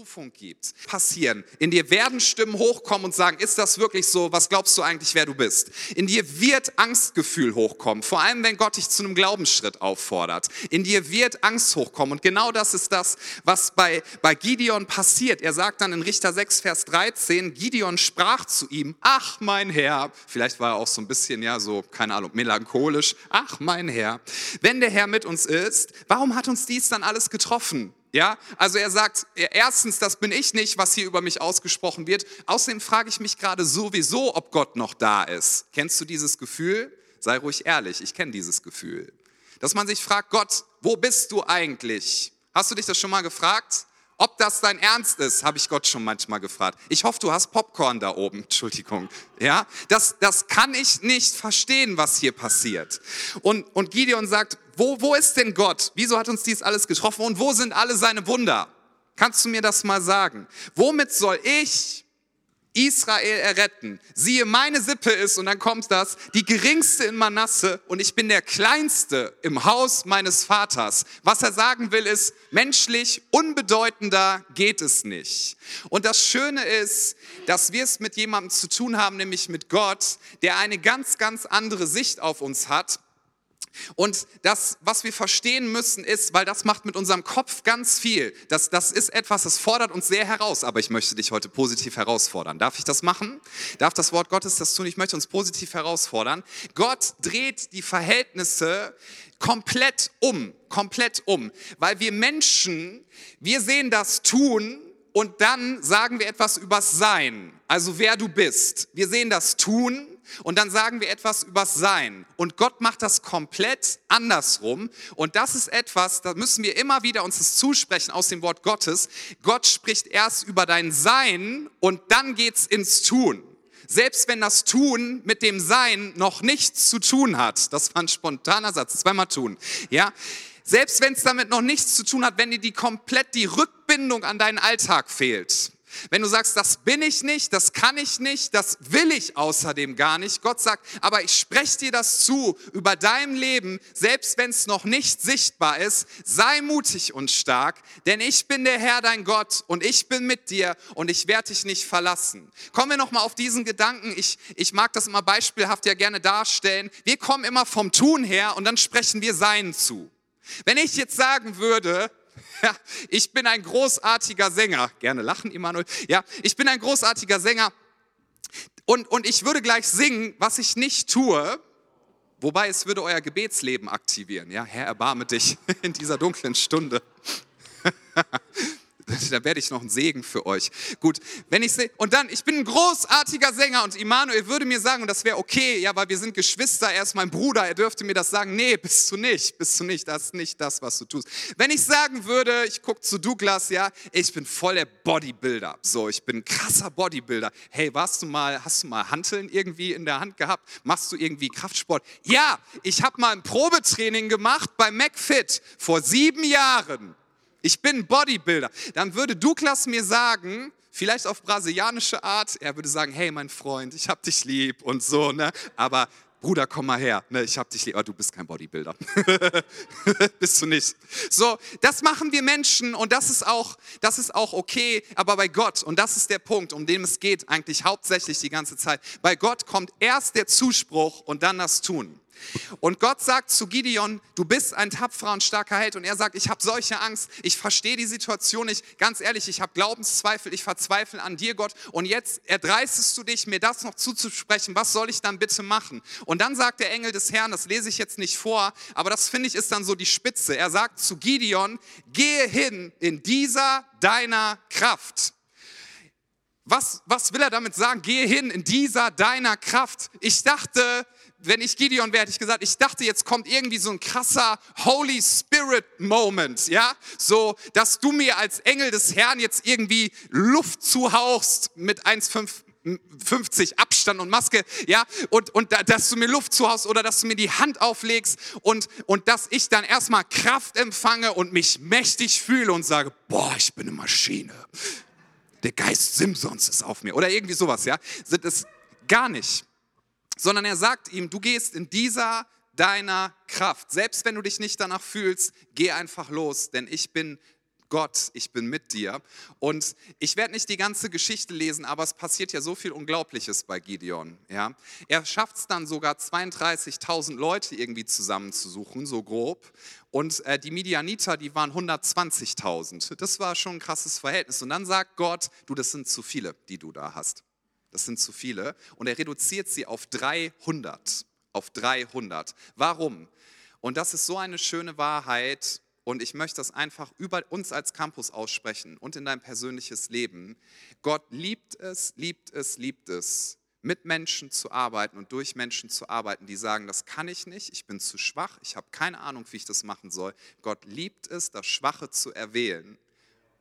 Berufung gibt, passieren. In dir werden Stimmen hochkommen und sagen, ist das wirklich so? Was glaubst du eigentlich, wer du bist? In dir wird Angstgefühl hochkommen, vor allem wenn Gott dich zu einem Glaubensschritt auffordert. In dir wird Angst hochkommen und genau das ist das, was bei, bei Gideon passiert. Er sagt dann in Richter 6, Vers 13, Gideon sprach zu ihm, ach mein Herr, vielleicht war er auch so ein bisschen, ja, so, keine Ahnung, melancholisch, ach mein Herr, wenn der Herr mit uns ist, warum hat uns dies dann alles getroffen? Ja, also er sagt, erstens, das bin ich nicht, was hier über mich ausgesprochen wird. Außerdem frage ich mich gerade sowieso, ob Gott noch da ist. Kennst du dieses Gefühl? Sei ruhig ehrlich, ich kenne dieses Gefühl. Dass man sich fragt, Gott, wo bist du eigentlich? Hast du dich das schon mal gefragt? Ob das dein Ernst ist, habe ich Gott schon manchmal gefragt. Ich hoffe, du hast Popcorn da oben. Entschuldigung. Ja, das, das kann ich nicht verstehen, was hier passiert. Und, und Gideon sagt, wo, wo ist denn Gott? Wieso hat uns dies alles getroffen? Und wo sind alle seine Wunder? Kannst du mir das mal sagen? Womit soll ich Israel erretten. Siehe, meine Sippe ist, und dann kommt das, die geringste in Manasse und ich bin der kleinste im Haus meines Vaters. Was er sagen will ist, menschlich unbedeutender geht es nicht. Und das Schöne ist, dass wir es mit jemandem zu tun haben, nämlich mit Gott, der eine ganz, ganz andere Sicht auf uns hat und das, was wir verstehen müssen, ist, weil das macht mit unserem Kopf ganz viel. Das, das ist etwas, das fordert uns sehr heraus. Aber ich möchte dich heute positiv herausfordern. Darf ich das machen? Darf das Wort Gottes das tun? Ich möchte uns positiv herausfordern. Gott dreht die Verhältnisse komplett um, komplett um. Weil wir Menschen, wir sehen das tun und dann sagen wir etwas übers Sein. Also wer du bist. Wir sehen das tun und dann sagen wir etwas übers Sein. Und Gott macht das komplett andersrum. Und das ist etwas, da müssen wir immer wieder uns das zusprechen aus dem Wort Gottes. Gott spricht erst über dein Sein und dann geht's ins Tun. Selbst wenn das Tun mit dem Sein noch nichts zu tun hat. Das war ein spontaner Satz. Zweimal tun. Ja. Selbst wenn es damit noch nichts zu tun hat, wenn dir die komplett die Rückbindung an deinen Alltag fehlt wenn du sagst, das bin ich nicht, das kann ich nicht, das will ich außerdem gar nicht, Gott sagt, aber ich spreche dir das zu über dein Leben, selbst wenn es noch nicht sichtbar ist, sei mutig und stark, denn ich bin der Herr dein Gott und ich bin mit dir und ich werde dich nicht verlassen. Kommen wir nochmal auf diesen Gedanken, ich, ich mag das immer beispielhaft ja gerne darstellen, wir kommen immer vom Tun her und dann sprechen wir Sein zu. Wenn ich jetzt sagen würde, Ja, ich bin ein großartiger Sänger. Gerne lachen, Immanuel. Ja, ich bin ein großartiger Sänger. Und, und ich würde gleich singen, was ich nicht tue. Wobei es würde euer Gebetsleben aktivieren. Ja, Herr, erbarme dich in dieser dunklen Stunde. da werde ich noch ein Segen für euch. Gut, wenn ich sehe, und dann, ich bin ein großartiger Sänger und Immanuel würde mir sagen, und das wäre okay, ja, weil wir sind Geschwister, er ist mein Bruder, er dürfte mir das sagen. Nee, bist du nicht, bist du nicht, das ist nicht das, was du tust. Wenn ich sagen würde, ich gucke zu Douglas, ja, ich bin voll der Bodybuilder, so, ich bin ein krasser Bodybuilder. Hey, warst du mal, hast du mal Hanteln irgendwie in der Hand gehabt? Machst du irgendwie Kraftsport? Ja, ich habe mal ein Probetraining gemacht bei McFit vor sieben Jahren. Ich bin Bodybuilder. Dann würde Douglas mir sagen, vielleicht auf brasilianische Art, er würde sagen, hey mein Freund, ich hab dich lieb und so, ne? Aber Bruder, komm mal her, ne, ich hab dich lieb, aber du bist kein Bodybuilder. bist du nicht. So, das machen wir Menschen und das ist auch, das ist auch okay, aber bei Gott, und das ist der Punkt, um den es geht eigentlich hauptsächlich die ganze Zeit, bei Gott kommt erst der Zuspruch und dann das Tun. Und Gott sagt zu Gideon, du bist ein tapferer und starker Held. Und er sagt, ich habe solche Angst, ich verstehe die Situation nicht. Ganz ehrlich, ich habe Glaubenszweifel, ich verzweifle an dir, Gott. Und jetzt erdreistest du dich, mir das noch zuzusprechen. Was soll ich dann bitte machen? Und dann sagt der Engel des Herrn, das lese ich jetzt nicht vor, aber das finde ich ist dann so die Spitze. Er sagt zu Gideon, gehe hin in dieser deiner Kraft. Was, was will er damit sagen? Gehe hin in dieser deiner Kraft. Ich dachte, wenn ich Gideon wäre, hätte ich gesagt, ich dachte, jetzt kommt irgendwie so ein krasser Holy Spirit Moment, ja? So, dass du mir als Engel des Herrn jetzt irgendwie Luft zuhauchst mit 1,50 Abstand und Maske, ja, und, und dass du mir Luft zuhaust oder dass du mir die Hand auflegst und, und dass ich dann erstmal Kraft empfange und mich mächtig fühle und sage, boah, ich bin eine Maschine. Der Geist Simpsons ist auf mir oder irgendwie sowas, ja. Das gar nicht sondern er sagt ihm, du gehst in dieser deiner Kraft. Selbst wenn du dich nicht danach fühlst, geh einfach los, denn ich bin Gott, ich bin mit dir. Und ich werde nicht die ganze Geschichte lesen, aber es passiert ja so viel Unglaubliches bei Gideon. Ja? Er schafft es dann sogar 32.000 Leute irgendwie zusammenzusuchen, so grob. Und äh, die Midianiter, die waren 120.000. Das war schon ein krasses Verhältnis. Und dann sagt Gott, du, das sind zu viele, die du da hast. Das sind zu viele. Und er reduziert sie auf 300. Auf 300. Warum? Und das ist so eine schöne Wahrheit. Und ich möchte das einfach über uns als Campus aussprechen und in dein persönliches Leben. Gott liebt es, liebt es, liebt es, mit Menschen zu arbeiten und durch Menschen zu arbeiten, die sagen, das kann ich nicht, ich bin zu schwach, ich habe keine Ahnung, wie ich das machen soll. Gott liebt es, das Schwache zu erwählen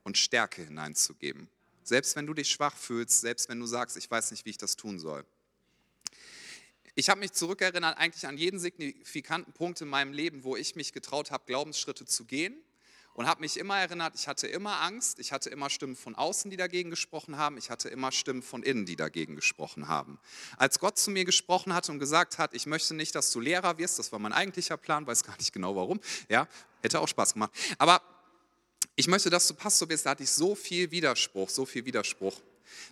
und Stärke hineinzugeben. Selbst wenn du dich schwach fühlst, selbst wenn du sagst, ich weiß nicht, wie ich das tun soll. Ich habe mich zurückerinnert eigentlich an jeden signifikanten Punkt in meinem Leben, wo ich mich getraut habe, Glaubensschritte zu gehen und habe mich immer erinnert, ich hatte immer Angst, ich hatte immer Stimmen von außen, die dagegen gesprochen haben, ich hatte immer Stimmen von innen, die dagegen gesprochen haben. Als Gott zu mir gesprochen hat und gesagt hat, ich möchte nicht, dass du Lehrer wirst, das war mein eigentlicher Plan, weiß gar nicht genau warum, ja, hätte auch Spaß gemacht, aber ich möchte, dass du Pastor wirst, da hatte ich so viel Widerspruch, so viel Widerspruch.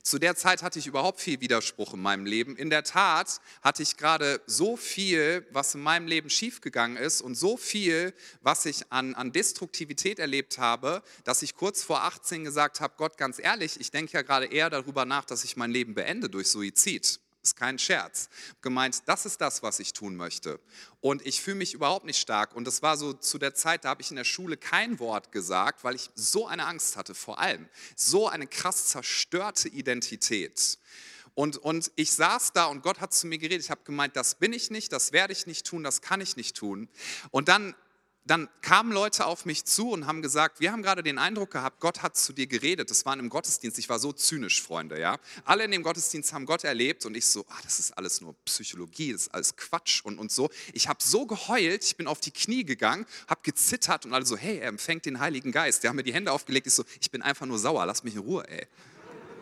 Zu der Zeit hatte ich überhaupt viel Widerspruch in meinem Leben. In der Tat hatte ich gerade so viel, was in meinem Leben schiefgegangen ist und so viel, was ich an, an Destruktivität erlebt habe, dass ich kurz vor 18 gesagt habe, Gott, ganz ehrlich, ich denke ja gerade eher darüber nach, dass ich mein Leben beende durch Suizid ist kein Scherz. Gemeint, das ist das, was ich tun möchte. Und ich fühle mich überhaupt nicht stark. Und das war so zu der Zeit, da habe ich in der Schule kein Wort gesagt, weil ich so eine Angst hatte, vor allem. So eine krass zerstörte Identität. Und, und ich saß da und Gott hat zu mir geredet. Ich habe gemeint, das bin ich nicht, das werde ich nicht tun, das kann ich nicht tun. Und dann dann kamen Leute auf mich zu und haben gesagt, wir haben gerade den Eindruck gehabt, Gott hat zu dir geredet. Das war im Gottesdienst. Ich war so zynisch, Freunde, ja. Alle in dem Gottesdienst haben Gott erlebt und ich so, ah, das ist alles nur Psychologie, das ist alles Quatsch und, und so. Ich habe so geheult, ich bin auf die Knie gegangen, habe gezittert und alle so, hey, er empfängt den Heiligen Geist. Die haben mir die Hände aufgelegt. Ich so, ich bin einfach nur sauer, lass mich in Ruhe, ey.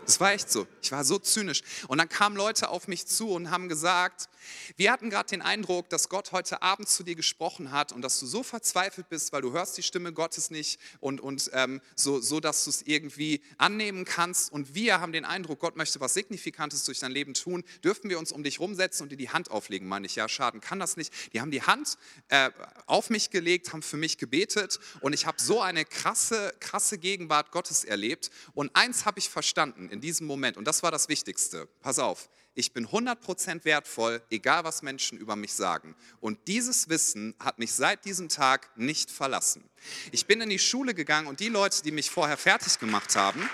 Das war echt so. Ich war so zynisch. Und dann kamen Leute auf mich zu und haben gesagt, wir hatten gerade den Eindruck, dass Gott heute Abend zu dir gesprochen hat und dass du so verzweifelt bist, weil du hörst die Stimme Gottes nicht und, und ähm, so, so, dass du es irgendwie annehmen kannst. Und wir haben den Eindruck, Gott möchte was Signifikantes durch dein Leben tun. Dürften wir uns um dich rumsetzen und dir die Hand auflegen? Meine ich, ja, Schaden kann das nicht. Die haben die Hand äh, auf mich gelegt, haben für mich gebetet und ich habe so eine krasse, krasse Gegenwart Gottes erlebt. Und eins habe ich verstanden in diesem Moment und das war das Wichtigste. Pass auf ich bin 100% wertvoll, egal was Menschen über mich sagen. Und dieses Wissen hat mich seit diesem Tag nicht verlassen. Ich bin in die Schule gegangen und die Leute, die mich vorher fertig gemacht haben,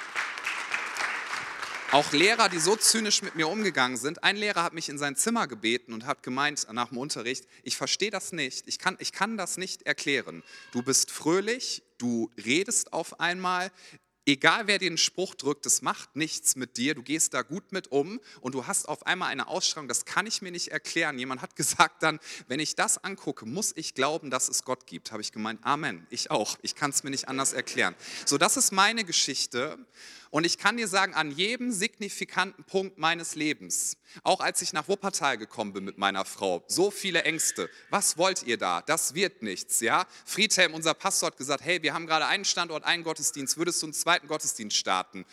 auch Lehrer, die so zynisch mit mir umgegangen sind. Ein Lehrer hat mich in sein Zimmer gebeten und hat gemeint nach dem Unterricht, ich verstehe das nicht, ich kann, ich kann das nicht erklären. Du bist fröhlich, du redest auf einmal, Egal wer einen Spruch drückt, das macht nichts mit dir. Du gehst da gut mit um und du hast auf einmal eine Ausstrahlung, das kann ich mir nicht erklären. Jemand hat gesagt dann, wenn ich das angucke, muss ich glauben, dass es Gott gibt. Habe ich gemeint, Amen, ich auch. Ich kann es mir nicht anders erklären. So, das ist meine Geschichte. Und ich kann dir sagen, an jedem signifikanten Punkt meines Lebens, auch als ich nach Wuppertal gekommen bin mit meiner Frau, so viele Ängste. Was wollt ihr da? Das wird nichts, ja? Friedhelm, unser Pastor, hat gesagt, hey, wir haben gerade einen Standort, einen Gottesdienst, würdest du einen zweiten Gottesdienst starten?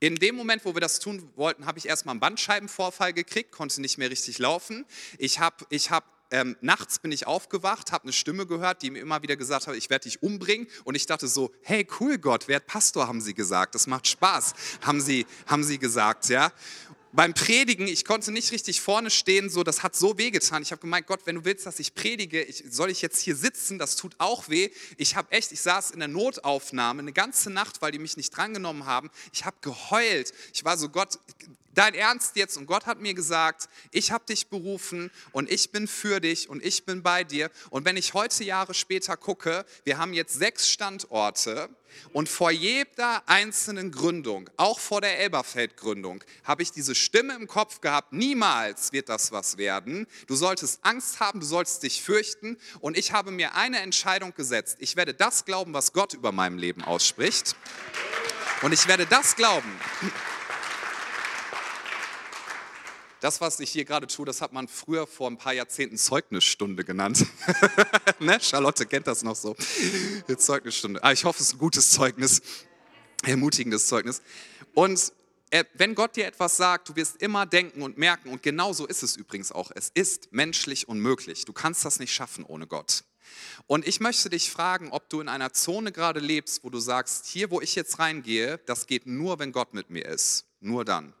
In dem Moment, wo wir das tun wollten, habe ich erstmal einen Bandscheibenvorfall gekriegt, konnte nicht mehr richtig laufen. Ich habe ich hab ähm, nachts bin ich aufgewacht, habe eine Stimme gehört, die mir immer wieder gesagt hat, ich werde dich umbringen. Und ich dachte so, hey, cool Gott, wer Pastor, haben sie gesagt. Das macht Spaß, haben sie, haben sie gesagt, ja beim Predigen, ich konnte nicht richtig vorne stehen, so das hat so weh getan. Ich habe gemeint, Gott, wenn du willst, dass ich predige, ich, soll ich jetzt hier sitzen? Das tut auch weh. Ich habe echt, ich saß in der Notaufnahme eine ganze Nacht, weil die mich nicht drangenommen haben. Ich habe geheult. Ich war so, Gott, dein Ernst jetzt? Und Gott hat mir gesagt, ich habe dich berufen und ich bin für dich und ich bin bei dir. Und wenn ich heute Jahre später gucke, wir haben jetzt sechs Standorte und vor jeder einzelnen Gründung, auch vor der Elberfeld-Gründung, habe ich diese Stimme im Kopf gehabt, niemals wird das was werden. Du solltest Angst haben, du solltest dich fürchten. Und ich habe mir eine Entscheidung gesetzt. Ich werde das glauben, was Gott über meinem Leben ausspricht. Und ich werde das glauben. Das, was ich hier gerade tue, das hat man früher vor ein paar Jahrzehnten Zeugnisstunde genannt. ne? Charlotte kennt das noch so. Zeugnisstunde. Ah, ich hoffe, es ist ein gutes Zeugnis, ermutigendes Zeugnis. Und äh, wenn Gott dir etwas sagt, du wirst immer denken und merken, und genau so ist es übrigens auch. Es ist menschlich unmöglich. Du kannst das nicht schaffen ohne Gott. Und ich möchte dich fragen, ob du in einer Zone gerade lebst, wo du sagst, hier, wo ich jetzt reingehe, das geht nur, wenn Gott mit mir ist. Nur dann.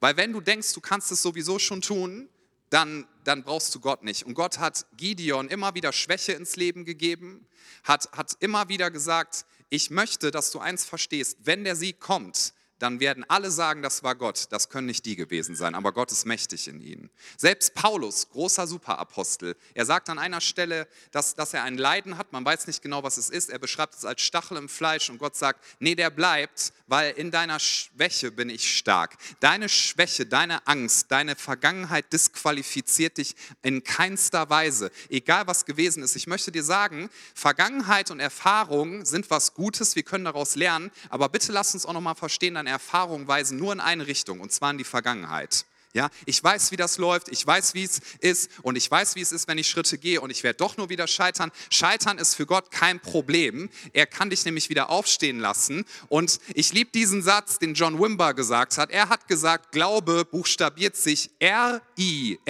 Weil wenn du denkst, du kannst es sowieso schon tun, dann, dann brauchst du Gott nicht. Und Gott hat Gideon immer wieder Schwäche ins Leben gegeben, hat, hat immer wieder gesagt, ich möchte, dass du eins verstehst, wenn der Sieg kommt, dann werden alle sagen, das war Gott. Das können nicht die gewesen sein, aber Gott ist mächtig in ihnen. Selbst Paulus, großer Superapostel, er sagt an einer Stelle, dass, dass er ein Leiden hat, man weiß nicht genau, was es ist. Er beschreibt es als Stachel im Fleisch und Gott sagt, nee, der bleibt, weil in deiner Schwäche bin ich stark. Deine Schwäche, deine Angst, deine Vergangenheit disqualifiziert dich in keinster Weise, egal was gewesen ist. Ich möchte dir sagen, Vergangenheit und Erfahrung sind was Gutes, wir können daraus lernen, aber bitte lass uns auch nochmal verstehen, Erfahrungen weisen nur in eine Richtung, und zwar in die Vergangenheit. Ja, ich weiß, wie das läuft, ich weiß, wie es ist und ich weiß, wie es ist, wenn ich Schritte gehe und ich werde doch nur wieder scheitern. Scheitern ist für Gott kein Problem. Er kann dich nämlich wieder aufstehen lassen. Und ich liebe diesen Satz, den John Wimber gesagt hat. Er hat gesagt, Glaube buchstabiert sich R-I-S-I-K-O,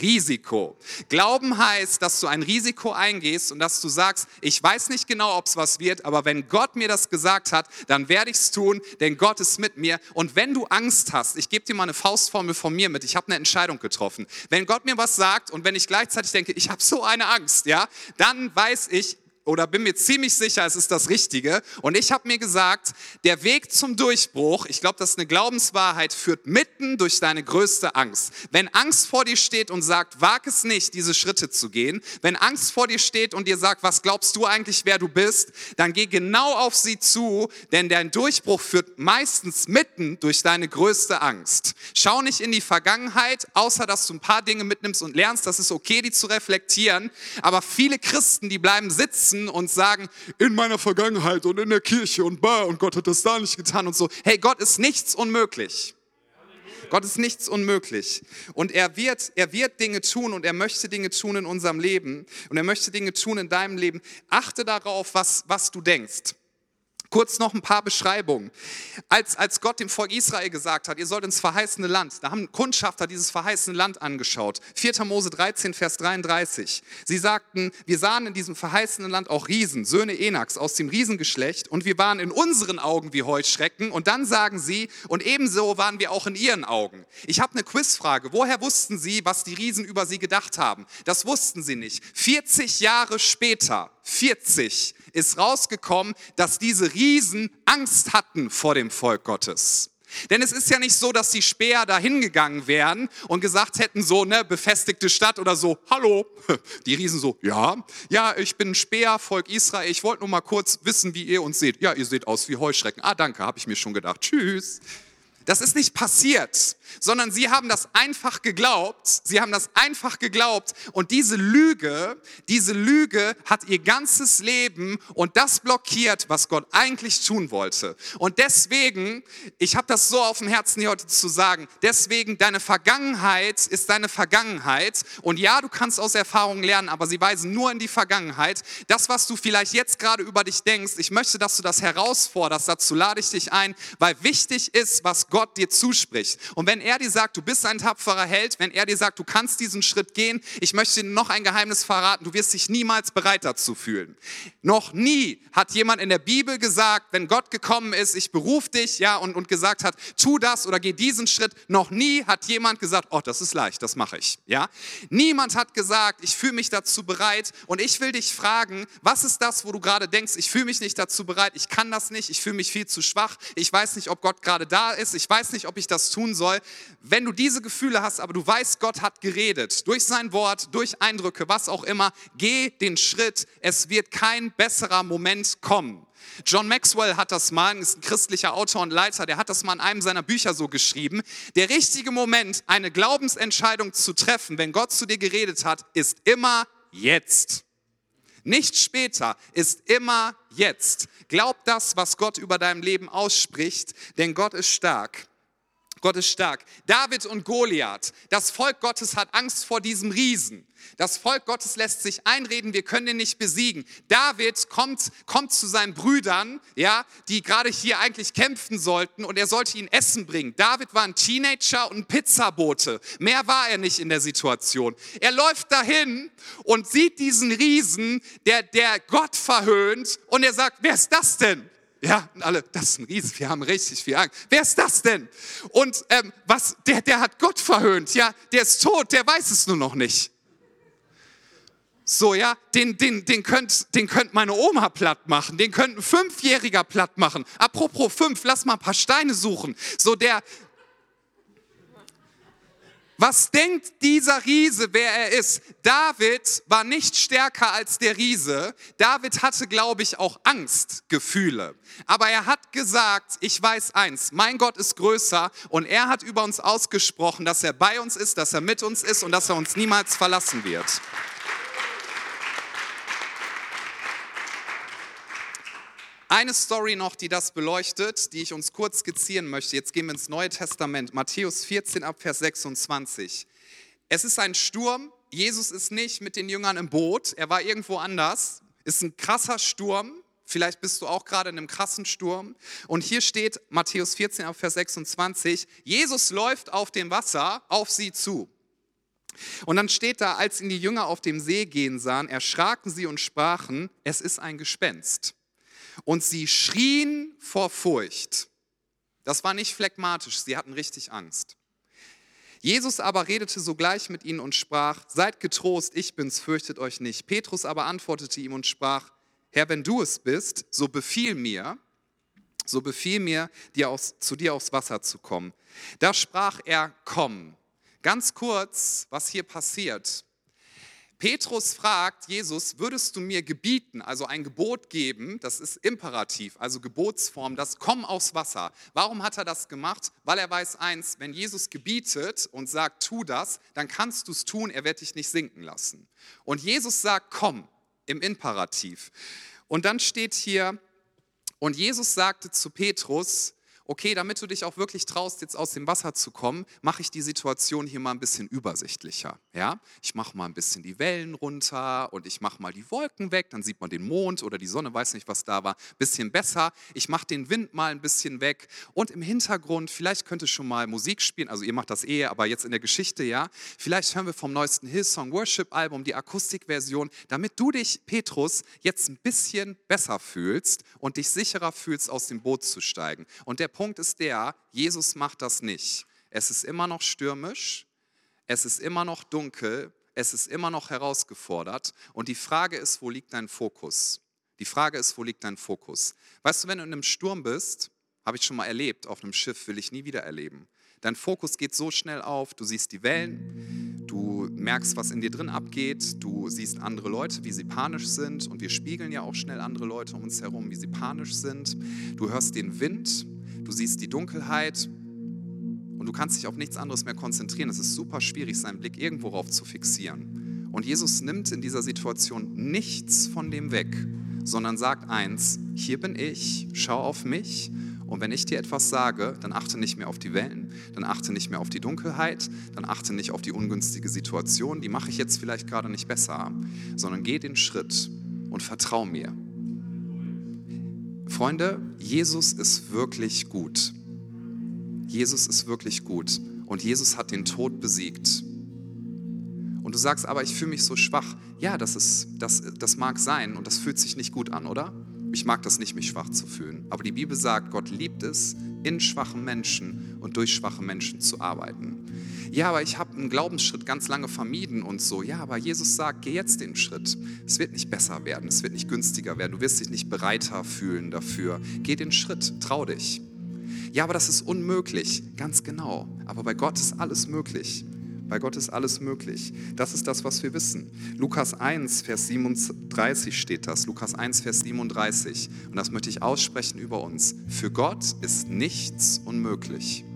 Risiko. Glauben heißt, dass du ein Risiko eingehst und dass du sagst, ich weiß nicht genau, ob es was wird, aber wenn Gott mir das gesagt hat, dann werde ich es tun, denn Gott ist mit mir. Und wenn du Angst hast, ich ich gebe dir mal eine Faustformel von mir mit. Ich habe eine Entscheidung getroffen. Wenn Gott mir was sagt und wenn ich gleichzeitig denke, ich habe so eine Angst, ja, dann weiß ich, oder bin mir ziemlich sicher, es ist das Richtige. Und ich habe mir gesagt, der Weg zum Durchbruch, ich glaube, das ist eine Glaubenswahrheit, führt mitten durch deine größte Angst. Wenn Angst vor dir steht und sagt, wag es nicht, diese Schritte zu gehen, wenn Angst vor dir steht und dir sagt, was glaubst du eigentlich, wer du bist, dann geh genau auf sie zu, denn dein Durchbruch führt meistens mitten durch deine größte Angst. Schau nicht in die Vergangenheit, außer dass du ein paar Dinge mitnimmst und lernst, das ist okay, die zu reflektieren. Aber viele Christen, die bleiben sitzen, sitzen und sagen, in meiner Vergangenheit und in der Kirche und bah, und Gott hat das da nicht getan und so. Hey, Gott ist nichts unmöglich. Gott ist nichts unmöglich. Und er wird, er wird Dinge tun und er möchte Dinge tun in unserem Leben und er möchte Dinge tun in deinem Leben. Achte darauf, was, was du denkst. Kurz noch ein paar Beschreibungen. Als, als Gott dem Volk Israel gesagt hat, ihr sollt ins verheißene Land, da haben Kundschafter dieses verheißene Land angeschaut. 4. Mose 13, Vers 33. Sie sagten, wir sahen in diesem verheißenen Land auch Riesen, Söhne Enaks aus dem Riesengeschlecht und wir waren in unseren Augen wie Heuschrecken. Und dann sagen sie, und ebenso waren wir auch in ihren Augen. Ich habe eine Quizfrage. Woher wussten sie, was die Riesen über sie gedacht haben? Das wussten sie nicht. 40 Jahre später 40 ist rausgekommen, dass diese Riesen Angst hatten vor dem Volk Gottes. Denn es ist ja nicht so, dass die Späher da hingegangen wären und gesagt hätten, so, ne, befestigte Stadt oder so, hallo. Die Riesen so, ja, ja, ich bin Späher, Volk Israel, ich wollte nur mal kurz wissen, wie ihr uns seht. Ja, ihr seht aus wie Heuschrecken. Ah, danke, habe ich mir schon gedacht. Tschüss. Das ist nicht passiert, sondern sie haben das einfach geglaubt. Sie haben das einfach geglaubt. Und diese Lüge, diese Lüge hat ihr ganzes Leben und das blockiert, was Gott eigentlich tun wollte. Und deswegen, ich habe das so auf dem Herzen hier heute zu sagen, deswegen deine Vergangenheit ist deine Vergangenheit. Und ja, du kannst aus Erfahrungen lernen, aber sie weisen nur in die Vergangenheit. Das, was du vielleicht jetzt gerade über dich denkst, ich möchte, dass du das herausforderst. Dazu lade ich dich ein, weil wichtig ist, was Gott dir zuspricht. Und wenn er dir sagt, du bist ein tapferer Held, wenn er dir sagt, du kannst diesen Schritt gehen, ich möchte dir noch ein Geheimnis verraten, du wirst dich niemals bereit dazu fühlen. Noch nie hat jemand in der Bibel gesagt, wenn Gott gekommen ist, ich beruf dich, ja, und, und gesagt hat, tu das oder geh diesen Schritt. Noch nie hat jemand gesagt, oh, das ist leicht, das mache ich, ja. Niemand hat gesagt, ich fühle mich dazu bereit und ich will dich fragen, was ist das, wo du gerade denkst, ich fühle mich nicht dazu bereit, ich kann das nicht, ich fühle mich viel zu schwach, ich weiß nicht, ob Gott gerade da ist, ich weiß nicht, ob ich das tun soll. Wenn du diese Gefühle hast, aber du weißt, Gott hat geredet, durch sein Wort, durch Eindrücke, was auch immer, geh den Schritt. Es wird kein besserer Moment kommen. John Maxwell hat das mal, ist ein christlicher Autor und Leiter, der hat das mal in einem seiner Bücher so geschrieben. Der richtige Moment, eine Glaubensentscheidung zu treffen, wenn Gott zu dir geredet hat, ist immer jetzt. Nicht später, ist immer jetzt. Glaub das, was Gott über deinem Leben ausspricht, denn Gott ist stark. Gott ist stark. David und Goliath. Das Volk Gottes hat Angst vor diesem Riesen. Das Volk Gottes lässt sich einreden, wir können ihn nicht besiegen. David kommt, kommt zu seinen Brüdern, ja, die gerade hier eigentlich kämpfen sollten und er sollte ihnen Essen bringen. David war ein Teenager und ein Pizzabote. Mehr war er nicht in der Situation. Er läuft dahin und sieht diesen Riesen, der, der Gott verhöhnt und er sagt, wer ist das denn? Ja, und alle, das ist ein Riesen, wir haben richtig viel Angst. Wer ist das denn? Und ähm, was, der, der hat Gott verhöhnt, ja, der ist tot, der weiß es nur noch nicht. So, ja, den, den, den könnt, den könnt meine Oma platt machen, den könnte ein Fünfjähriger platt machen. Apropos fünf, lass mal ein paar Steine suchen. So, der, was denkt dieser Riese, wer er ist? David war nicht stärker als der Riese. David hatte, glaube ich, auch Angstgefühle. Aber er hat gesagt, ich weiß eins, mein Gott ist größer und er hat über uns ausgesprochen, dass er bei uns ist, dass er mit uns ist und dass er uns niemals verlassen wird. Eine Story noch, die das beleuchtet, die ich uns kurz skizzieren möchte. Jetzt gehen wir ins Neue Testament, Matthäus 14 ab Vers 26. Es ist ein Sturm, Jesus ist nicht mit den Jüngern im Boot, er war irgendwo anders. Ist ein krasser Sturm, vielleicht bist du auch gerade in einem krassen Sturm. Und hier steht Matthäus 14 ab Vers 26, Jesus läuft auf dem Wasser auf sie zu. Und dann steht da, als ihn die Jünger auf dem See gehen sahen, erschraken sie und sprachen, es ist ein Gespenst und sie schrien vor Furcht. Das war nicht phlegmatisch, sie hatten richtig Angst. Jesus aber redete sogleich mit ihnen und sprach, seid getrost, ich bin's, fürchtet euch nicht. Petrus aber antwortete ihm und sprach, Herr, wenn du es bist, so befiehl mir, so befiehl mir, dir aus, zu dir aufs Wasser zu kommen. Da sprach er, komm. Ganz kurz, was hier passiert. Petrus fragt Jesus, würdest du mir gebieten, also ein Gebot geben, das ist Imperativ, also Gebotsform, das komm aus Wasser. Warum hat er das gemacht? Weil er weiß eins, wenn Jesus gebietet und sagt, tu das, dann kannst du es tun, er wird dich nicht sinken lassen. Und Jesus sagt, komm, im Imperativ. Und dann steht hier, und Jesus sagte zu Petrus, okay, damit du dich auch wirklich traust, jetzt aus dem Wasser zu kommen, mache ich die Situation hier mal ein bisschen übersichtlicher. Ja? Ich mache mal ein bisschen die Wellen runter und ich mache mal die Wolken weg, dann sieht man den Mond oder die Sonne, weiß nicht, was da war, bisschen besser. Ich mache den Wind mal ein bisschen weg und im Hintergrund, vielleicht könnte schon mal Musik spielen, also ihr macht das eh, aber jetzt in der Geschichte, ja, vielleicht hören wir vom neuesten Hillsong Worship Album die Akustikversion, damit du dich, Petrus, jetzt ein bisschen besser fühlst und dich sicherer fühlst, aus dem Boot zu steigen. Und der Punkt ist der, Jesus macht das nicht. Es ist immer noch stürmisch, es ist immer noch dunkel, es ist immer noch herausgefordert. Und die Frage ist, wo liegt dein Fokus? Die Frage ist, wo liegt dein Fokus? Weißt du, wenn du in einem Sturm bist, habe ich schon mal erlebt, auf einem Schiff will ich nie wieder erleben. Dein Fokus geht so schnell auf, du siehst die Wellen, du merkst, was in dir drin abgeht, du siehst andere Leute, wie sie panisch sind und wir spiegeln ja auch schnell andere Leute um uns herum, wie sie panisch sind. Du hörst den Wind, du siehst die Dunkelheit und du kannst dich auf nichts anderes mehr konzentrieren. Es ist super schwierig, seinen Blick irgendwo rauf zu fixieren. Und Jesus nimmt in dieser Situation nichts von dem weg, sondern sagt eins, hier bin ich, schau auf mich und wenn ich dir etwas sage, dann achte nicht mehr auf die Wellen, dann achte nicht mehr auf die Dunkelheit, dann achte nicht auf die ungünstige Situation, die mache ich jetzt vielleicht gerade nicht besser, sondern geh den Schritt und vertrau mir. Freunde, Jesus ist wirklich gut. Jesus ist wirklich gut und Jesus hat den Tod besiegt. Und du sagst, aber ich fühle mich so schwach. Ja, das, ist, das, das mag sein und das fühlt sich nicht gut an, oder? Ich mag das nicht, mich schwach zu fühlen. Aber die Bibel sagt, Gott liebt es, in schwachen Menschen und durch schwache Menschen zu arbeiten. Ja, aber ich habe einen Glaubensschritt ganz lange vermieden und so. Ja, aber Jesus sagt, geh jetzt den Schritt. Es wird nicht besser werden, es wird nicht günstiger werden. Du wirst dich nicht bereiter fühlen dafür. Geh den Schritt, trau dich. Ja, aber das ist unmöglich. Ganz genau. Aber bei Gott ist alles möglich. Bei Gott ist alles möglich. Das ist das, was wir wissen. Lukas 1, Vers 37 steht das. Lukas 1, Vers 37. Und das möchte ich aussprechen über uns. Für Gott ist nichts unmöglich.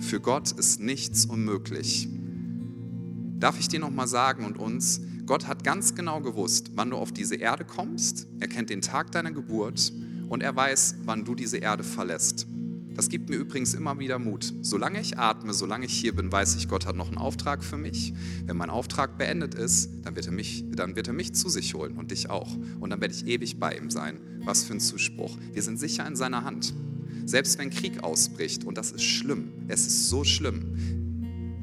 Für Gott ist nichts unmöglich. Darf ich dir nochmal sagen und uns, Gott hat ganz genau gewusst, wann du auf diese Erde kommst. Er kennt den Tag deiner Geburt und er weiß, wann du diese Erde verlässt. Das gibt mir übrigens immer wieder Mut. Solange ich atme, solange ich hier bin, weiß ich, Gott hat noch einen Auftrag für mich. Wenn mein Auftrag beendet ist, dann wird er mich, dann wird er mich zu sich holen und dich auch. Und dann werde ich ewig bei ihm sein. Was für ein Zuspruch. Wir sind sicher in seiner Hand. Selbst wenn Krieg ausbricht, und das ist schlimm, es ist so schlimm,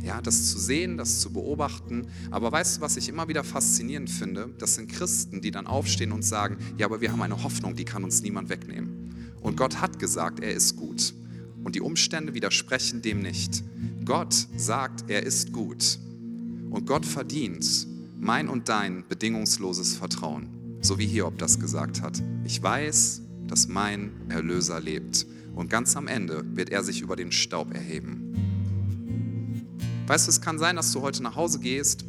ja, das zu sehen, das zu beobachten. Aber weißt du, was ich immer wieder faszinierend finde? Das sind Christen, die dann aufstehen und sagen, ja, aber wir haben eine Hoffnung, die kann uns niemand wegnehmen. Und Gott hat gesagt, er ist gut. Und die Umstände widersprechen dem nicht. Gott sagt, er ist gut. Und Gott verdient mein und dein bedingungsloses Vertrauen. So wie Hiob das gesagt hat. Ich weiß, dass mein Erlöser lebt. Und ganz am Ende wird er sich über den Staub erheben. Weißt du, es kann sein, dass du heute nach Hause gehst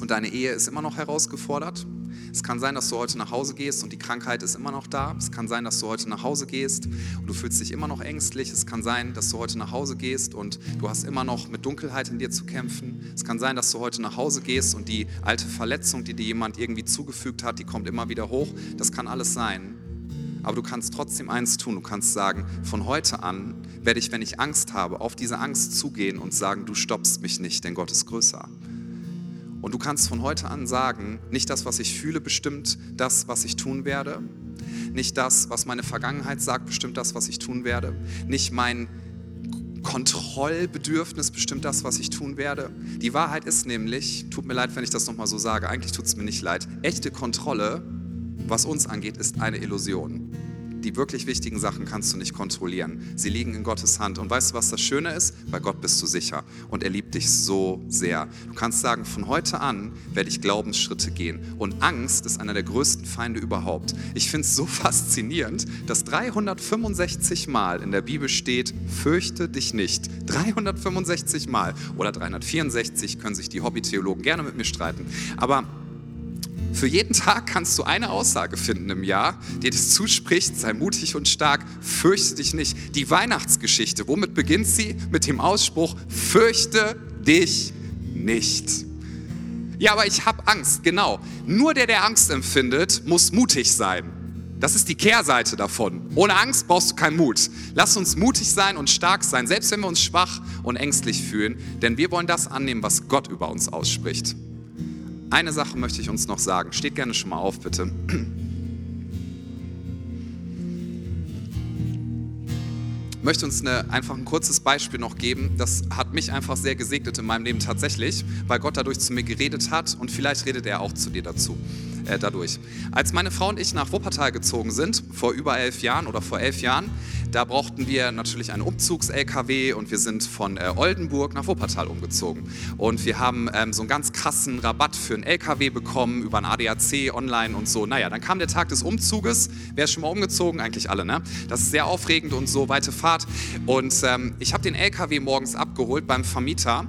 und deine Ehe ist immer noch herausgefordert. Es kann sein, dass du heute nach Hause gehst und die Krankheit ist immer noch da. Es kann sein, dass du heute nach Hause gehst und du fühlst dich immer noch ängstlich. Es kann sein, dass du heute nach Hause gehst und du hast immer noch mit Dunkelheit in dir zu kämpfen. Es kann sein, dass du heute nach Hause gehst und die alte Verletzung, die dir jemand irgendwie zugefügt hat, die kommt immer wieder hoch. Das kann alles sein. Aber du kannst trotzdem eins tun. Du kannst sagen, von heute an werde ich, wenn ich Angst habe, auf diese Angst zugehen und sagen, du stoppst mich nicht, denn Gott ist größer. Und du kannst von heute an sagen, nicht das, was ich fühle, bestimmt das, was ich tun werde. Nicht das, was meine Vergangenheit sagt, bestimmt das, was ich tun werde. Nicht mein Kontrollbedürfnis bestimmt das, was ich tun werde. Die Wahrheit ist nämlich, tut mir leid, wenn ich das nochmal so sage, eigentlich tut es mir nicht leid, echte Kontrolle, was uns angeht, ist eine Illusion die wirklich wichtigen Sachen kannst du nicht kontrollieren. Sie liegen in Gottes Hand. Und weißt du, was das Schöne ist? Bei Gott bist du sicher. Und er liebt dich so sehr. Du kannst sagen, von heute an werde ich Glaubensschritte gehen. Und Angst ist einer der größten Feinde überhaupt. Ich finde es so faszinierend, dass 365 Mal in der Bibel steht, fürchte dich nicht. 365 Mal oder 364 können sich die Hobbytheologen gerne mit mir streiten. Aber für jeden Tag kannst du eine Aussage finden im Jahr, die dir zuspricht, sei mutig und stark, fürchte dich nicht. Die Weihnachtsgeschichte, womit beginnt sie? Mit dem Ausspruch, fürchte dich nicht. Ja, aber ich habe Angst, genau. Nur der, der Angst empfindet, muss mutig sein. Das ist die Kehrseite davon. Ohne Angst brauchst du keinen Mut. Lass uns mutig sein und stark sein, selbst wenn wir uns schwach und ängstlich fühlen, denn wir wollen das annehmen, was Gott über uns ausspricht. Eine Sache möchte ich uns noch sagen. Steht gerne schon mal auf, bitte. Ich möchte uns eine, einfach ein kurzes Beispiel noch geben. Das hat mich einfach sehr gesegnet in meinem Leben tatsächlich, weil Gott dadurch zu mir geredet hat und vielleicht redet er auch zu dir dazu äh, dadurch. Als meine Frau und ich nach Wuppertal gezogen sind, vor über elf Jahren oder vor elf Jahren, da brauchten wir natürlich einen Umzugs-LKW und wir sind von äh, Oldenburg nach Wuppertal umgezogen. Und wir haben ähm, so einen ganz krassen Rabatt für einen LKW bekommen über ein ADAC online und so. Naja, dann kam der Tag des Umzuges. Wer ist schon mal umgezogen? Eigentlich alle, ne? Das ist sehr aufregend und so, weite Fahrt. Und ähm, ich habe den LKW morgens abgeholt beim Vermieter.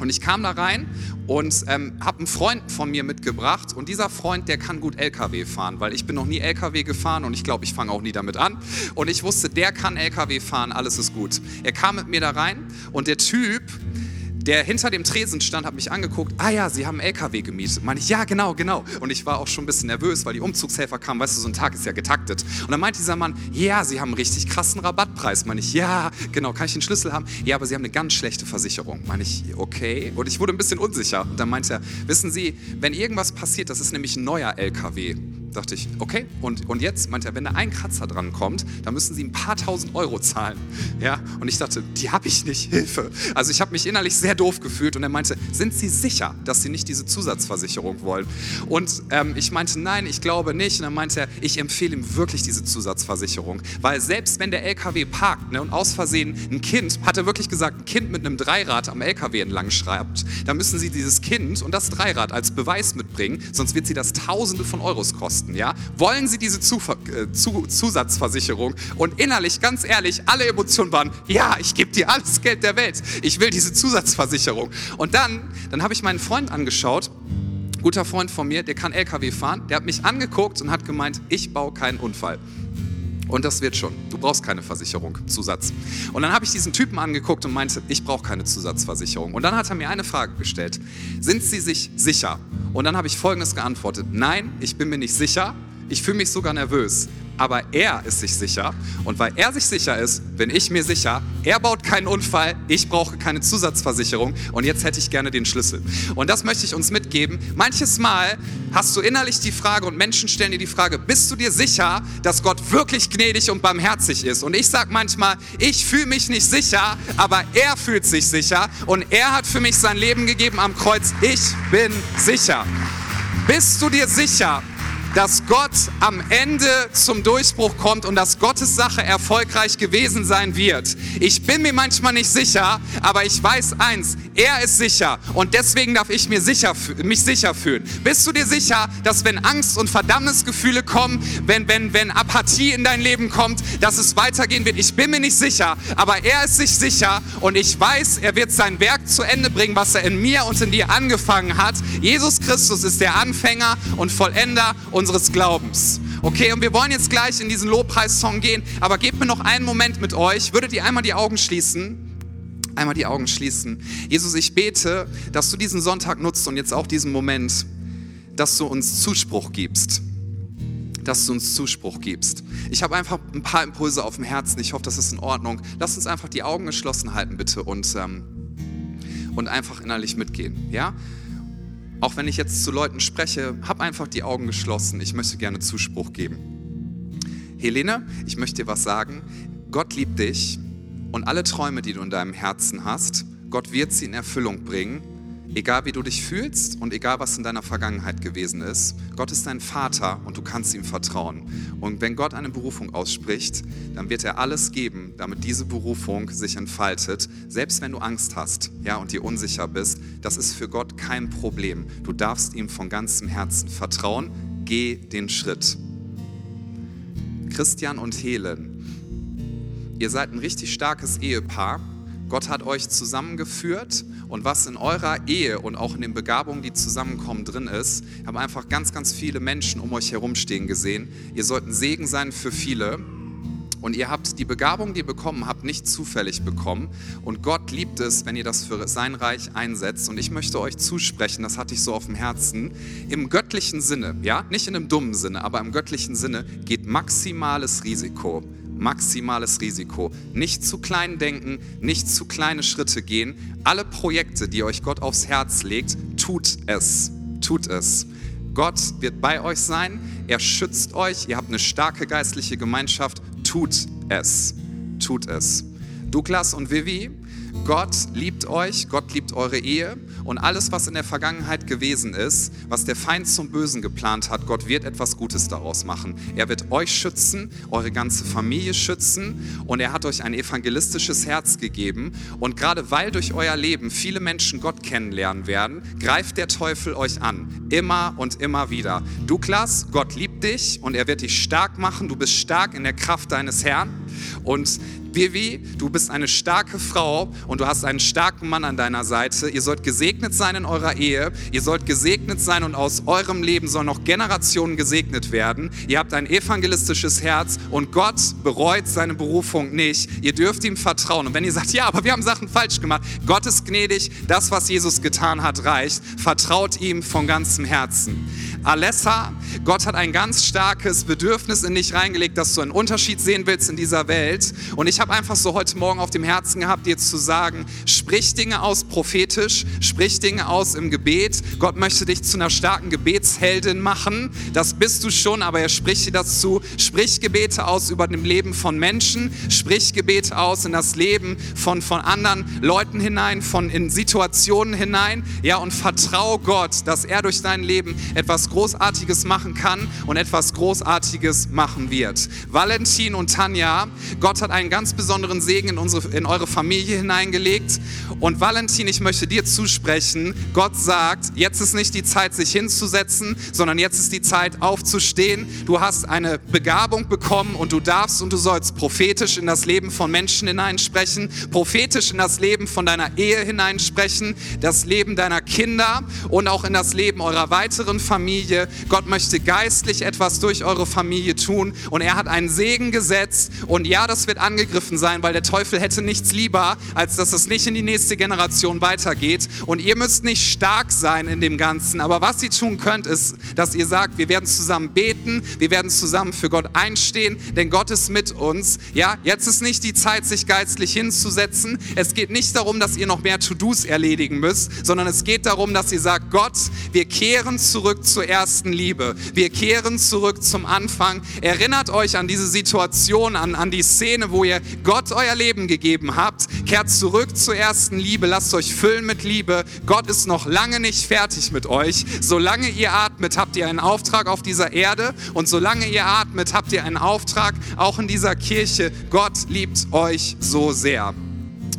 Und ich kam da rein und ähm, habe einen Freund von mir mitgebracht und dieser Freund, der kann gut LKW fahren, weil ich bin noch nie LKW gefahren und ich glaube, ich fange auch nie damit an. Und ich wusste, der kann LKW fahren, alles ist gut. Er kam mit mir da rein und der Typ, der hinter dem Tresen stand, hat mich angeguckt. Ah ja, Sie haben LKW gemietet. Meine ich, ja, genau, genau. Und ich war auch schon ein bisschen nervös, weil die Umzugshelfer kamen. Weißt du, so ein Tag ist ja getaktet. Und dann meinte dieser Mann, ja, Sie haben einen richtig krassen Rabattpreis. Meine ich, ja, genau. Kann ich den Schlüssel haben? Ja, aber Sie haben eine ganz schlechte Versicherung. Meine ich, okay. Und ich wurde ein bisschen unsicher. Und dann meinte er, wissen Sie, wenn irgendwas passiert, das ist nämlich ein neuer LKW dachte ich, okay, und, und jetzt, meinte er, wenn da ein Kratzer dran kommt, dann müssen Sie ein paar tausend Euro zahlen. Ja, und ich dachte, die habe ich nicht, Hilfe. Also ich habe mich innerlich sehr doof gefühlt und er meinte, sind Sie sicher, dass Sie nicht diese Zusatzversicherung wollen? Und ähm, ich meinte, nein, ich glaube nicht. Und dann meinte er, ich empfehle ihm wirklich diese Zusatzversicherung, weil selbst wenn der LKW parkt ne, und aus Versehen ein Kind, hat er wirklich gesagt, ein Kind mit einem Dreirad am LKW entlang schreibt, dann müssen Sie dieses Kind und das Dreirad als Beweis mitbringen, sonst wird Sie das Tausende von Euros kosten kosten, ja? Wollen Sie diese Zuver äh, Zusatzversicherung? Und innerlich, ganz ehrlich, alle Emotionen waren, ja, ich gebe dir alles Geld der Welt. Ich will diese Zusatzversicherung. Und dann, dann habe ich meinen Freund angeschaut, guter Freund von mir, der kann LKW fahren, der hat mich angeguckt und hat gemeint, ich baue keinen Unfall. Und das wird schon. Du brauchst keine Versicherung, Zusatz. Und dann habe ich diesen Typen angeguckt und meinte, ich brauche keine Zusatzversicherung. Und dann hat er mir eine Frage gestellt. Sind Sie sich sicher? Und dann habe ich Folgendes geantwortet. Nein, ich bin mir nicht sicher. Ich fühle mich sogar nervös. Aber er ist sich sicher. Und weil er sich sicher ist, bin ich mir sicher, er baut keinen Unfall, ich brauche keine Zusatzversicherung und jetzt hätte ich gerne den Schlüssel. Und das möchte ich uns mitgeben. Manches Mal hast du innerlich die Frage und Menschen stellen dir die Frage, bist du dir sicher, dass Gott wirklich gnädig und barmherzig ist? Und ich sage manchmal, ich fühle mich nicht sicher, aber er fühlt sich sicher und er hat für mich sein Leben gegeben am Kreuz. Ich bin sicher. Bist du dir sicher, dass Gott am Ende zum Durchbruch kommt und dass Gottes Sache erfolgreich gewesen sein wird. Ich bin mir manchmal nicht sicher, aber ich weiß eins, er ist sicher und deswegen darf ich mir sicher, mich sicher fühlen. Bist du dir sicher, dass wenn Angst und Verdammnisgefühle kommen, wenn, wenn, wenn Apathie in dein Leben kommt, dass es weitergehen wird? Ich bin mir nicht sicher, aber er ist sich sicher und ich weiß, er wird sein Werk zu Ende bringen, was er in mir und in dir angefangen hat. Jesus Christus ist der Anfänger und Vollender und unseres Glaubens. Okay, und wir wollen jetzt gleich in diesen Lobpreissong gehen, aber gebt mir noch einen Moment mit euch. Würdet ihr einmal die Augen schließen? Einmal die Augen schließen. Jesus, ich bete, dass du diesen Sonntag nutzt und jetzt auch diesen Moment, dass du uns Zuspruch gibst. Dass du uns Zuspruch gibst. Ich habe einfach ein paar Impulse auf dem Herzen. Ich hoffe, das ist in Ordnung. Lass uns einfach die Augen geschlossen halten, bitte, und, ähm, und einfach innerlich mitgehen. Ja? Auch wenn ich jetzt zu Leuten spreche, hab einfach die Augen geschlossen. Ich möchte gerne Zuspruch geben. Helene, ich möchte dir was sagen. Gott liebt dich und alle Träume, die du in deinem Herzen hast, Gott wird sie in Erfüllung bringen Egal wie du dich fühlst und egal was in deiner Vergangenheit gewesen ist, Gott ist dein Vater und du kannst ihm vertrauen. Und wenn Gott eine Berufung ausspricht, dann wird er alles geben, damit diese Berufung sich entfaltet, selbst wenn du Angst hast, ja, und dir unsicher bist, das ist für Gott kein Problem. Du darfst ihm von ganzem Herzen vertrauen. Geh den Schritt. Christian und Helen, ihr seid ein richtig starkes Ehepaar Gott hat euch zusammengeführt und was in eurer Ehe und auch in den Begabungen, die zusammenkommen, drin ist, haben einfach ganz, ganz viele Menschen um euch herumstehen gesehen. Ihr sollt ein Segen sein für viele. Und ihr habt die Begabung, die ihr bekommen habt, nicht zufällig bekommen. Und Gott liebt es, wenn ihr das für sein Reich einsetzt. Und ich möchte euch zusprechen, das hatte ich so auf dem Herzen, im göttlichen Sinne, ja, nicht in einem dummen Sinne, aber im göttlichen Sinne geht maximales Risiko maximales Risiko. Nicht zu klein denken, nicht zu kleine Schritte gehen. Alle Projekte, die euch Gott aufs Herz legt, tut es. Tut es. Gott wird bei euch sein, er schützt euch, ihr habt eine starke geistliche Gemeinschaft, tut es. Tut es. Douglas und Vivi, Gott liebt euch, Gott liebt eure Ehe und alles, was in der Vergangenheit gewesen ist, was der Feind zum Bösen geplant hat, Gott wird etwas Gutes daraus machen. Er wird euch schützen, eure ganze Familie schützen und er hat euch ein evangelistisches Herz gegeben. Und gerade weil durch euer Leben viele Menschen Gott kennenlernen werden, greift der Teufel euch an. Immer und immer wieder. Douglas, Gott liebt dich und er wird dich stark machen. Du bist stark in der Kraft deines Herrn. Und Vivi, du bist eine starke Frau und du hast einen starken Mann an deiner Seite. Ihr sollt gesegnet sein in eurer Ehe. Ihr sollt gesegnet sein und aus eurem Leben sollen noch Generationen gesegnet werden. Ihr habt ein evangelistisches Herz und Gott bereut seine Berufung nicht. Ihr dürft ihm vertrauen. Und wenn ihr sagt, ja, aber wir haben Sachen falsch gemacht, Gott ist gnädig. Das, was Jesus getan hat, reicht. Vertraut ihm von ganzem Herzen. Alessa, Gott hat ein ganz starkes Bedürfnis in dich reingelegt, dass du einen Unterschied sehen willst in dieser Welt. Und ich habe einfach so heute Morgen auf dem Herzen gehabt, dir zu sagen, sprich Dinge aus prophetisch, sprich Dinge aus im Gebet. Gott möchte dich zu einer starken Gebetsheldin machen. Das bist du schon, aber er spricht dir das zu. Sprich Gebete aus über dem Leben von Menschen, sprich Gebete aus in das Leben von, von anderen Leuten hinein, von in Situationen hinein. Ja, und vertrau Gott, dass er durch dein Leben etwas Großartiges machen kann und etwas Großartiges machen wird. Valentin und Tanja, Gott hat einen ganz besonderen Segen in, unsere, in eure Familie hineingelegt. Und Valentin, ich möchte dir zusprechen, Gott sagt, jetzt ist nicht die Zeit, sich hinzusetzen, sondern jetzt ist die Zeit, aufzustehen. Du hast eine Begabung bekommen und du darfst und du sollst prophetisch in das Leben von Menschen hineinsprechen, prophetisch in das Leben von deiner Ehe hineinsprechen, das Leben deiner Kinder und auch in das Leben eurer weiteren Familie Familie. Gott möchte geistlich etwas durch eure Familie tun und er hat einen Segen gesetzt und ja, das wird angegriffen sein, weil der Teufel hätte nichts lieber, als dass es nicht in die nächste Generation weitergeht und ihr müsst nicht stark sein in dem Ganzen, aber was ihr tun könnt, ist, dass ihr sagt, wir werden zusammen beten, wir werden zusammen für Gott einstehen, denn Gott ist mit uns. Ja, jetzt ist nicht die Zeit, sich geistlich hinzusetzen. Es geht nicht darum, dass ihr noch mehr To-Dos erledigen müsst, sondern es geht darum, dass ihr sagt, Gott, wir kehren zurück zur ersten Liebe. Wir kehren zurück zum Anfang. Erinnert euch an diese Situation, an, an die Szene, wo ihr Gott euer Leben gegeben habt. Kehrt zurück zur ersten Liebe. Lasst euch füllen mit Liebe. Gott ist noch lange nicht fertig mit euch. Solange ihr atmet, habt ihr einen Auftrag auf dieser Erde und solange ihr atmet, habt ihr einen Auftrag auch in dieser Kirche. Gott liebt euch so sehr.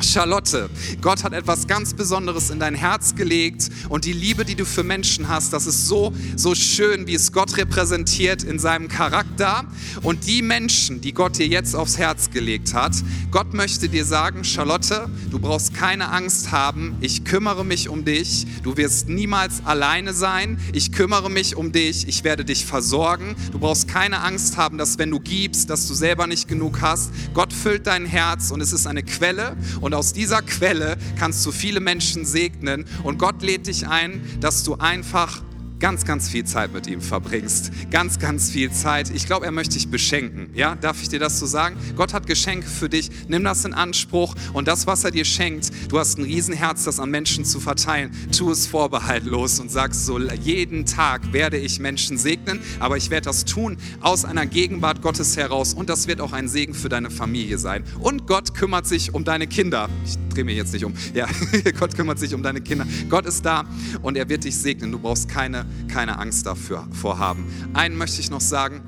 Charlotte, Gott hat etwas ganz Besonderes in dein Herz gelegt und die Liebe, die du für Menschen hast, das ist so, so schön, wie es Gott repräsentiert in seinem Charakter. Und die Menschen, die Gott dir jetzt aufs Herz gelegt hat, Gott möchte dir sagen, Charlotte, du brauchst keine Angst haben, ich kümmere mich um dich, du wirst niemals alleine sein, ich kümmere mich um dich, ich werde dich versorgen, du brauchst keine Angst haben, dass wenn du gibst, dass du selber nicht genug hast. Gott füllt dein Herz und es ist eine Quelle. Und aus dieser Quelle kannst du viele Menschen segnen. Und Gott lädt dich ein, dass du einfach ganz, ganz viel Zeit mit ihm verbringst. Ganz, ganz viel Zeit. Ich glaube, er möchte dich beschenken. Ja, darf ich dir das so sagen? Gott hat Geschenke für dich. Nimm das in Anspruch und das, was er dir schenkt, du hast ein Riesenherz, das an Menschen zu verteilen. Tu es vorbehaltlos und sagst so, jeden Tag werde ich Menschen segnen, aber ich werde das tun aus einer Gegenwart Gottes heraus und das wird auch ein Segen für deine Familie sein. Und Gott kümmert sich um deine Kinder. Ich drehe mir jetzt nicht um. Ja, Gott kümmert sich um deine Kinder. Gott ist da und er wird dich segnen. Du brauchst keine keine Angst dafür vorhaben. Einen möchte ich noch sagen.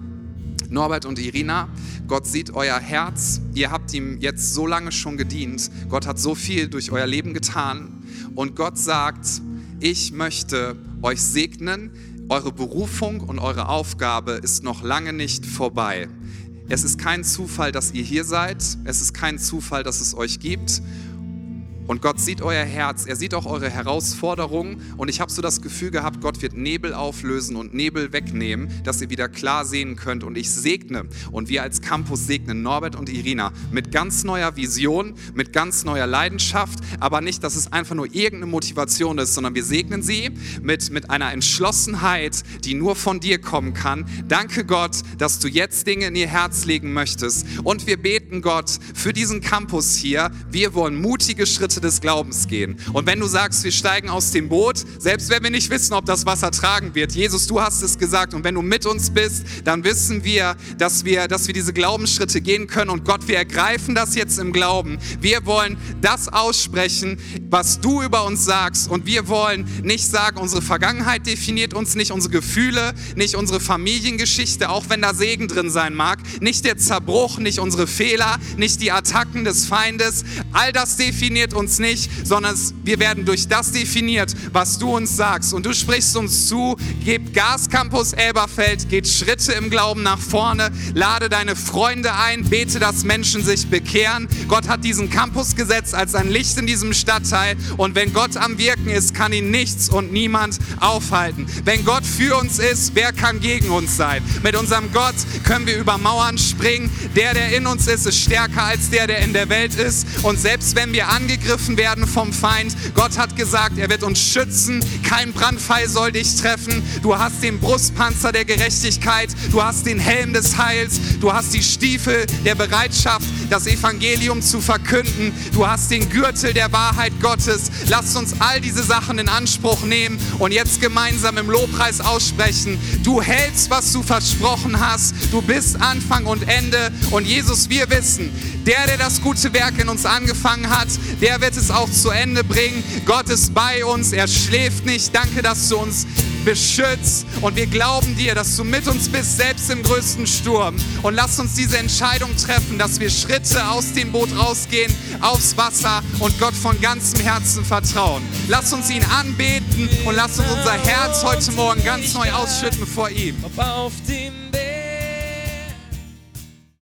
Norbert und Irina, Gott sieht euer Herz. Ihr habt ihm jetzt so lange schon gedient. Gott hat so viel durch euer Leben getan. Und Gott sagt, ich möchte euch segnen. Eure Berufung und eure Aufgabe ist noch lange nicht vorbei. Es ist kein Zufall, dass ihr hier seid. Es ist kein Zufall, dass es euch gibt. Und Gott sieht euer Herz, er sieht auch eure Herausforderungen. Und ich habe so das Gefühl gehabt, Gott wird Nebel auflösen und Nebel wegnehmen, dass ihr wieder klar sehen könnt. Und ich segne und wir als Campus segnen Norbert und Irina mit ganz neuer Vision, mit ganz neuer Leidenschaft, aber nicht, dass es einfach nur irgendeine Motivation ist, sondern wir segnen sie mit, mit einer Entschlossenheit, die nur von dir kommen kann. Danke Gott, dass du jetzt Dinge in ihr Herz legen möchtest. Und wir beten Gott für diesen Campus hier. Wir wollen mutige Schritte Schritte des Glaubens gehen. Und wenn du sagst, wir steigen aus dem Boot, selbst wenn wir nicht wissen, ob das Wasser tragen wird, Jesus, du hast es gesagt. Und wenn du mit uns bist, dann wissen wir, dass wir, dass wir diese Glaubensschritte gehen können. Und Gott, wir ergreifen das jetzt im Glauben. Wir wollen das aussprechen, was du über uns sagst. Und wir wollen nicht sagen, unsere Vergangenheit definiert uns nicht, unsere Gefühle, nicht unsere Familiengeschichte, auch wenn da Segen drin sein mag, nicht der Zerbruch, nicht unsere Fehler, nicht die Attacken des Feindes. All das definiert uns uns nicht, sondern wir werden durch das definiert, was du uns sagst. Und du sprichst uns zu, gib Gas Campus Elberfeld, geht Schritte im Glauben nach vorne, lade deine Freunde ein, bete, dass Menschen sich bekehren. Gott hat diesen Campus gesetzt als ein Licht in diesem Stadtteil. Und wenn Gott am Wirken ist, kann ihn nichts und niemand aufhalten. Wenn Gott für uns ist, wer kann gegen uns sein? Mit unserem Gott können wir über Mauern springen. Der, der in uns ist, ist stärker als der, der in der Welt ist. Und selbst wenn wir angegriffen angegriffen werden vom Feind. Gott hat gesagt, er wird uns schützen. Kein Brandpfeil soll dich treffen. Du hast den Brustpanzer der Gerechtigkeit. Du hast den Helm des Heils. Du hast die Stiefel der Bereitschaft, das Evangelium zu verkünden. Du hast den Gürtel der Wahrheit Gottes. Lasst uns all diese Sachen in Anspruch nehmen und jetzt gemeinsam im Lobpreis aussprechen. Du hältst, was du versprochen hast. Du bist Anfang und Ende. Und Jesus, wir wissen, der, der das gute Werk in uns angefangen hat, der wird es auch zu Ende bringen. Gott ist bei uns, er schläft nicht. Danke, dass du uns beschützt. Und wir glauben dir, dass du mit uns bist, selbst im größten Sturm. Und lass uns diese Entscheidung treffen, dass wir Schritte aus dem Boot rausgehen, aufs Wasser und Gott von ganzem Herzen vertrauen. Lass uns ihn anbeten und lass uns unser Herz heute Morgen ganz neu ausschütten vor ihm. Auf dem Berg